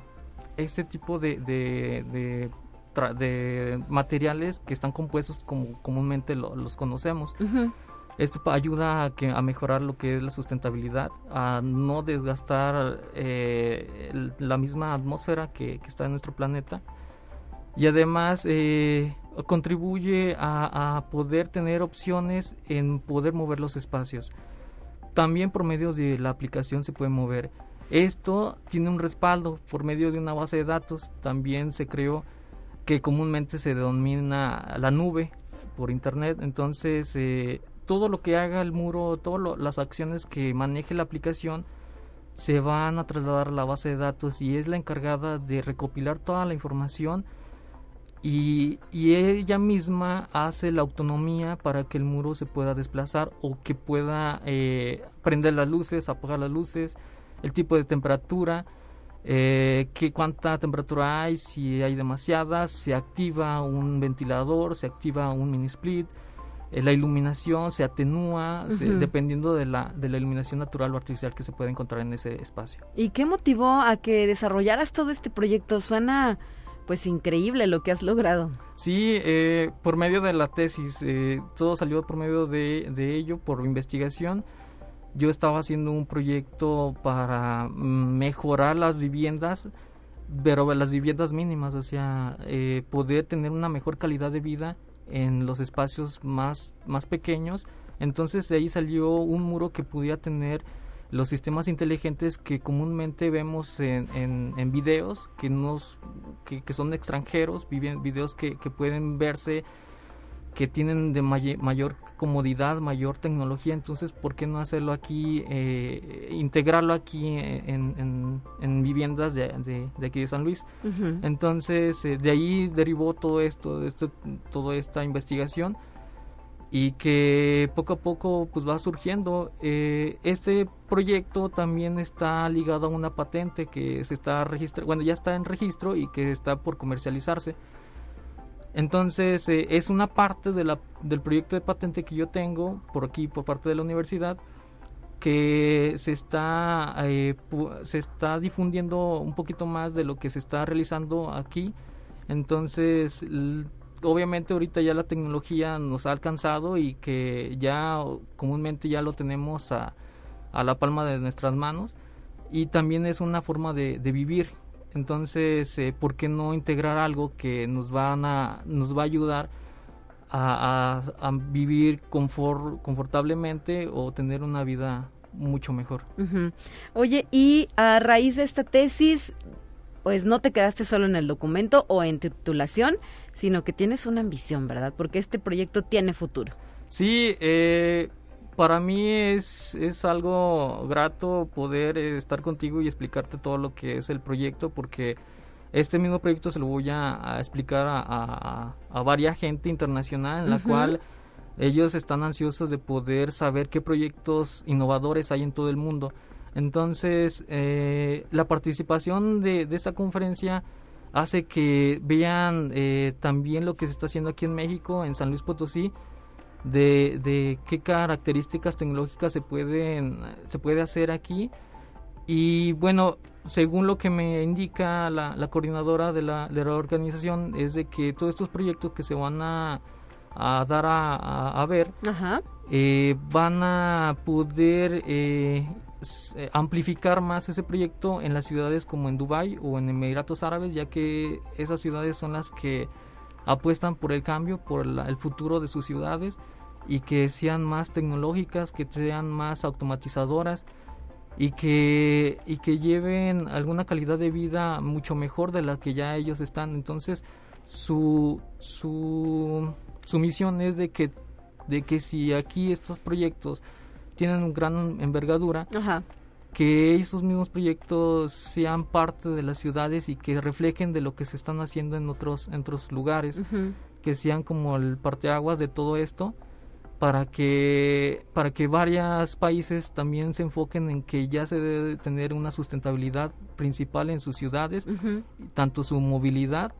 ese tipo de, de, de, materiales que están compuestos como comúnmente los conocemos. Esto ayuda a, que, a mejorar lo que es la sustentabilidad, a no desgastar eh, la misma atmósfera que, está en nuestro planeta y además eh, contribuye a, a, poder tener opciones en poder mover los espacios. También por medio de la aplicación se puede mover esto tiene un respaldo por medio de una base de datos. También se creó que comúnmente se denomina la nube por internet. Entonces, eh, todo lo que haga el muro, todas las acciones que maneje la aplicación, se van a trasladar a la base de datos y es la encargada de recopilar toda la información y, ella misma hace la autonomía para que el muro se pueda desplazar o que pueda eh, prender las luces, apagar las luces, el tipo de temperatura, eh, qué cuánta temperatura hay, si hay demasiada, se activa un ventilador, se activa un mini split. eh, la iluminación se atenúa dependiendo de la, de la iluminación natural o artificial que se puede encontrar en ese espacio. ¿Y qué motivó a que desarrollaras todo este proyecto? Suena pues increíble lo que has logrado. Sí, eh, por medio de la tesis, eh, todo salió por medio de, de, ello, por investigación. Yo estaba haciendo un proyecto para mejorar las viviendas, pero las viviendas mínimas, o sea, eh, poder tener una mejor calidad de vida en los espacios más, más pequeños. Entonces de ahí salió un muro que pudiera tener los sistemas inteligentes que comúnmente vemos en, en, videos que, nos, que, son extranjeros, videos que, que pueden verse que tienen de mayor comodidad, mayor tecnología, entonces, ¿por qué no hacerlo aquí, eh, integrarlo aquí en, en, viviendas de, de, aquí de San Luis? Entonces, eh, de ahí derivó todo esto, esto, toda esta investigación y que poco a poco pues va surgiendo. Eh, este proyecto también está ligado a una patente que se está registrando, bueno, ya está en registro y que está por comercializarse. Entonces eh, es una parte de la, del proyecto de patente que yo tengo por aquí, por parte de la universidad, que se está, eh, se está difundiendo un poquito más de lo que se está realizando aquí. Entonces, obviamente ahorita ya la tecnología nos ha alcanzado y que ya comúnmente ya lo tenemos a, a la palma de nuestras manos. Y también es una forma de, de vivir entonces, eh, ¿por qué no integrar algo que nos, van a, nos va a ayudar a, vivir confortablemente o tener una vida mucho mejor? Oye, y a raíz de esta tesis, pues no te quedaste solo en el documento o en titulación, sino que tienes una ambición, ¿verdad? Porque este proyecto tiene futuro. Sí, eh, para mí es, es algo grato poder eh, estar contigo y explicarte todo lo que es el proyecto porque este mismo proyecto se lo voy a, explicar a, a, varias gente internacional en la cual ellos están ansiosos de poder saber qué proyectos innovadores hay en todo el mundo. Entonces, eh, la participación de, de, esta conferencia hace que vean eh, también lo que se está haciendo aquí en México, en San Luis Potosí, de, de qué características tecnológicas se pueden se puede hacer aquí. Y bueno según lo que me indica la, la coordinadora de la, de la, organización es de que todos estos proyectos que se van a, a dar a, a, ver eh, van a poder eh, eh, amplificar más ese proyecto en las ciudades como en Dubai o en Emiratos Árabes ya que esas ciudades son las que apuestan por el cambio, por el futuro de sus ciudades y que sean más tecnológicas, que sean más automatizadoras y que, y que lleven alguna calidad de vida mucho mejor de la que ya ellos están. Entonces, su, su, su misión es de que, de que si aquí estos proyectos tienen gran envergadura, que esos mismos proyectos sean parte de las ciudades y que reflejen de lo que se están haciendo en otros, en otros lugares, que sean como el parteaguas de todo esto para que para que varios países también se enfoquen en que ya se debe tener una sustentabilidad principal en sus ciudades, tanto su movilidad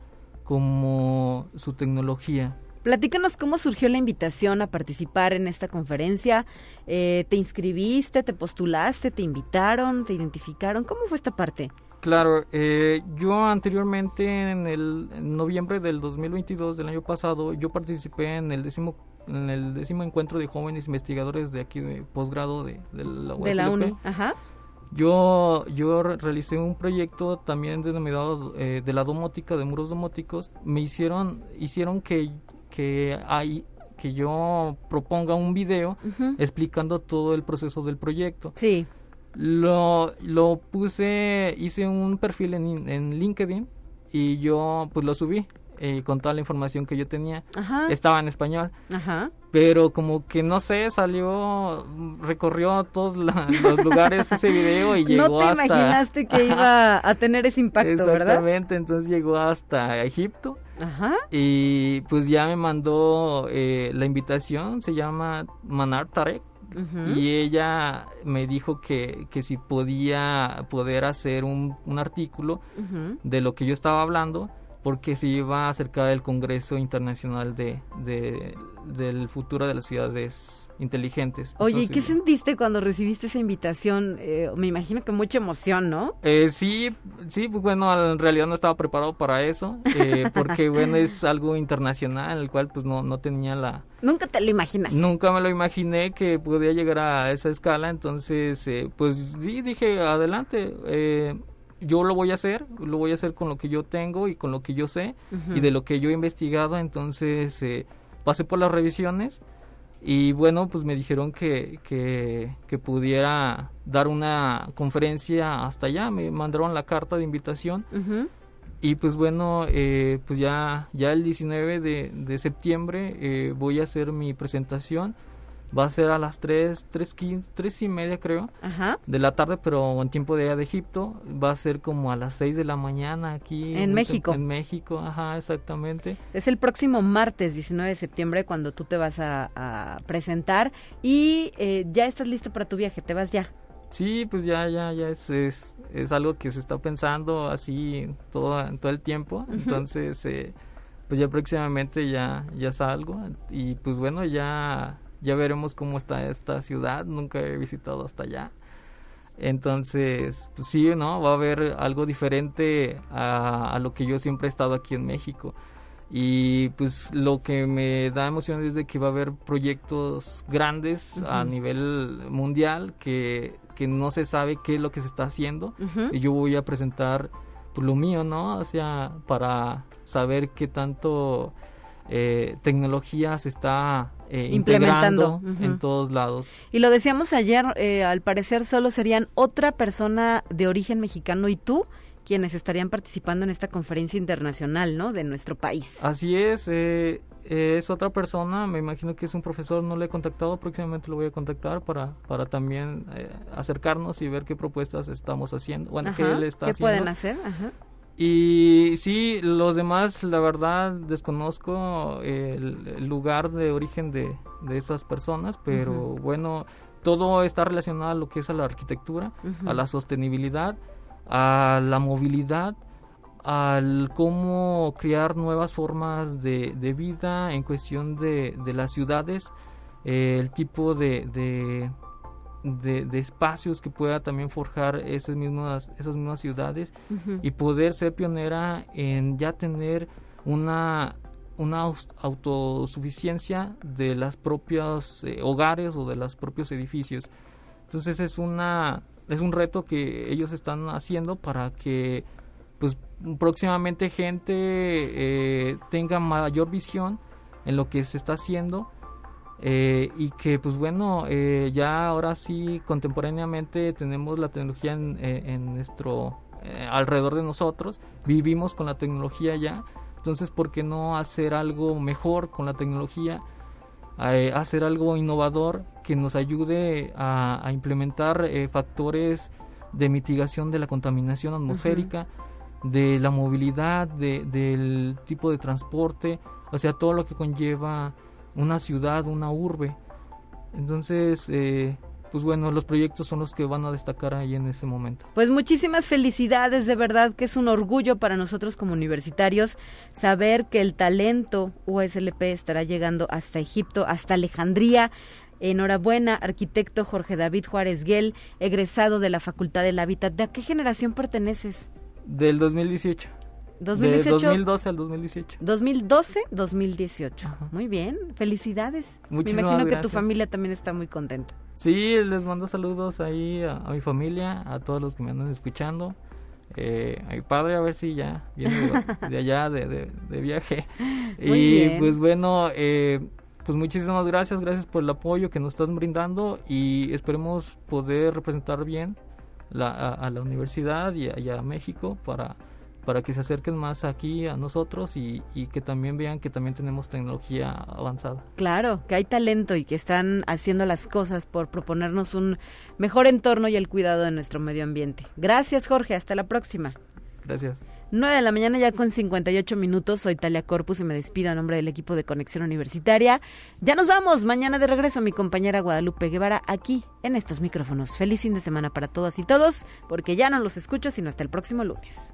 como su tecnología. Platícanos cómo surgió la invitación a participar en esta conferencia. Eh, ¿Te inscribiste, te postulaste, te invitaron, te identificaron? ¿Cómo fue esta parte? Claro, eh, yo anteriormente en el noviembre del 2022 del año pasado, yo participé en el décimo en el décimo encuentro de jóvenes investigadores de aquí de posgrado de, la De la UNI, ajá. Yo, yo realicé un proyecto también denominado eh, de la domótica, de muros domóticos. Me hicieron, hicieron que que hay que yo proponga un video explicando todo el proceso del proyecto. Sí. Lo, lo puse, hice un perfil en, en LinkedIn y yo pues lo subí eh, con toda la información que yo tenía. Estaba en español. Ajá. Pero como que no sé, salió, recorrió todos los lugares ese video y llegó hasta... No te imaginaste que iba a tener ese impacto, Exactamente, ¿verdad? Exactamente, entonces llegó hasta Egipto. Ajá. Y pues ya me mandó eh, la invitación, se llama Manar Tarek. Y ella me dijo que, que si podía poder hacer un, un artículo de lo que yo estaba hablando porque se iba a acercar el Congreso Internacional de, del futuro de las ciudades inteligentes. Oye, ¿y qué sentiste cuando recibiste esa invitación? Eh, me imagino que mucha emoción, ¿no? Eh, sí, sí, pues bueno, en realidad no estaba preparado para eso, eh, porque bueno, es algo internacional, el cual pues no, no tenía la... Nunca te lo imaginas. Nunca me lo imaginé que podía llegar a esa escala, entonces pues sí, dije, adelante. Yo lo voy a hacer, lo voy a hacer con lo que yo tengo y con lo que yo sé y de lo que yo he investigado, entonces pasé por las revisiones y bueno, pues me dijeron que, que, pudiera dar una conferencia hasta allá, me mandaron la carta de invitación. Y pues bueno, eh, pues ya, ya el 19 de, de septiembre eh, voy a hacer mi presentación va a ser a las 3, 3, 3 y media creo, de la tarde, pero en tiempo de, de Egipto, va a ser como a las 6 de la mañana aquí. En, México. En México, ajá, exactamente. Es el próximo martes 19 de septiembre cuando tú te vas a, presentar y eh, ya estás listo para tu viaje, te vas ya. Sí, pues ya, ya, ya es, es, es algo que se está pensando así todo, todo el tiempo, entonces... Eh, pues ya próximamente ya, ya salgo y pues bueno, ya ya veremos cómo está esta ciudad, nunca he visitado hasta allá. Entonces, pues sí, ¿no? Va a haber algo diferente a, lo que yo siempre he estado aquí en México. Y pues lo que me da emoción es de que va a haber proyectos grandes a nivel mundial que, que, no se sabe qué es lo que se está haciendo. Y yo voy a presentar pues, lo mío, ¿no? O sea, para saber qué tanto eh, tecnología se está eh, implementando en todos lados. Y lo decíamos ayer, eh, al parecer solo serían otra persona de origen mexicano y tú quienes estarían participando en esta conferencia internacional, ¿no? De nuestro país. Así es, eh, es otra persona, me imagino que es un profesor, no le he contactado, próximamente lo voy a contactar para, para también acercarnos y ver qué propuestas estamos haciendo, bueno, qué él está haciendo. ¿Qué pueden hacer? Ajá. Y sí, los demás, la verdad, desconozco el, lugar de origen de, de estas personas, pero bueno, todo está relacionado a lo que es a la arquitectura, a la sostenibilidad, a la movilidad, al cómo crear nuevas formas de, de vida en cuestión de, de las ciudades, el tipo de, de, espacios que pueda también forjar esas mismas, esas mismas ciudades y poder ser pionera en ya tener una, una autosuficiencia de las propios eh, hogares o de los propios edificios. Entonces es una es un reto que ellos están haciendo para que pues próximamente gente eh, tenga mayor visión en lo que se está haciendo eh, y que pues bueno, eh, ya ahora sí contemporáneamente tenemos la tecnología en, eh, nuestro alrededor de nosotros, vivimos con la tecnología ya, entonces ¿por qué no hacer algo mejor con la tecnología? hacer algo innovador que nos ayude a, implementar factores de mitigación de la contaminación atmosférica, de la movilidad, de, del tipo de transporte, o sea, todo lo que conlleva una ciudad, una urbe. Entonces, eh, pues bueno, los proyectos son los que van a destacar ahí en ese momento. Pues muchísimas felicidades, de verdad que es un orgullo para nosotros como universitarios saber que el talento USLP estará llegando hasta Egipto, hasta Alejandría. Enhorabuena, arquitecto Jorge David Juárez Guel, egresado de la Facultad del Hábitat. ¿De a qué generación perteneces? Del 2018. 2018. De 2012 al 2018. 2012, 2018. Muy bien, felicidades. Muchísimas Me imagino que tu familia también está muy contenta. Sí, les mando saludos ahí a, mi familia, a todos los que me andan escuchando. Eh, a mi padre a ver si ya viene de, allá de, viaje. y pues bueno, eh, pues muchísimas gracias, gracias por el apoyo que nos estás brindando y esperemos poder representar bien a, la universidad y a México para para que se acerquen más aquí a nosotros y, que también vean que también tenemos tecnología avanzada. Claro, que hay talento y que están haciendo las cosas por proponernos un mejor entorno y el cuidado de nuestro medio ambiente. Gracias Jorge, hasta la próxima. Gracias. 9 de la mañana ya con 58 minutos. Soy Talia Corpus y me despido a nombre del equipo de Conexión Universitaria. Ya nos vamos. Mañana de regreso mi compañera Guadalupe Guevara aquí en estos micrófonos. Feliz fin de semana para todas y todos porque ya no los escucho sino hasta el próximo lunes.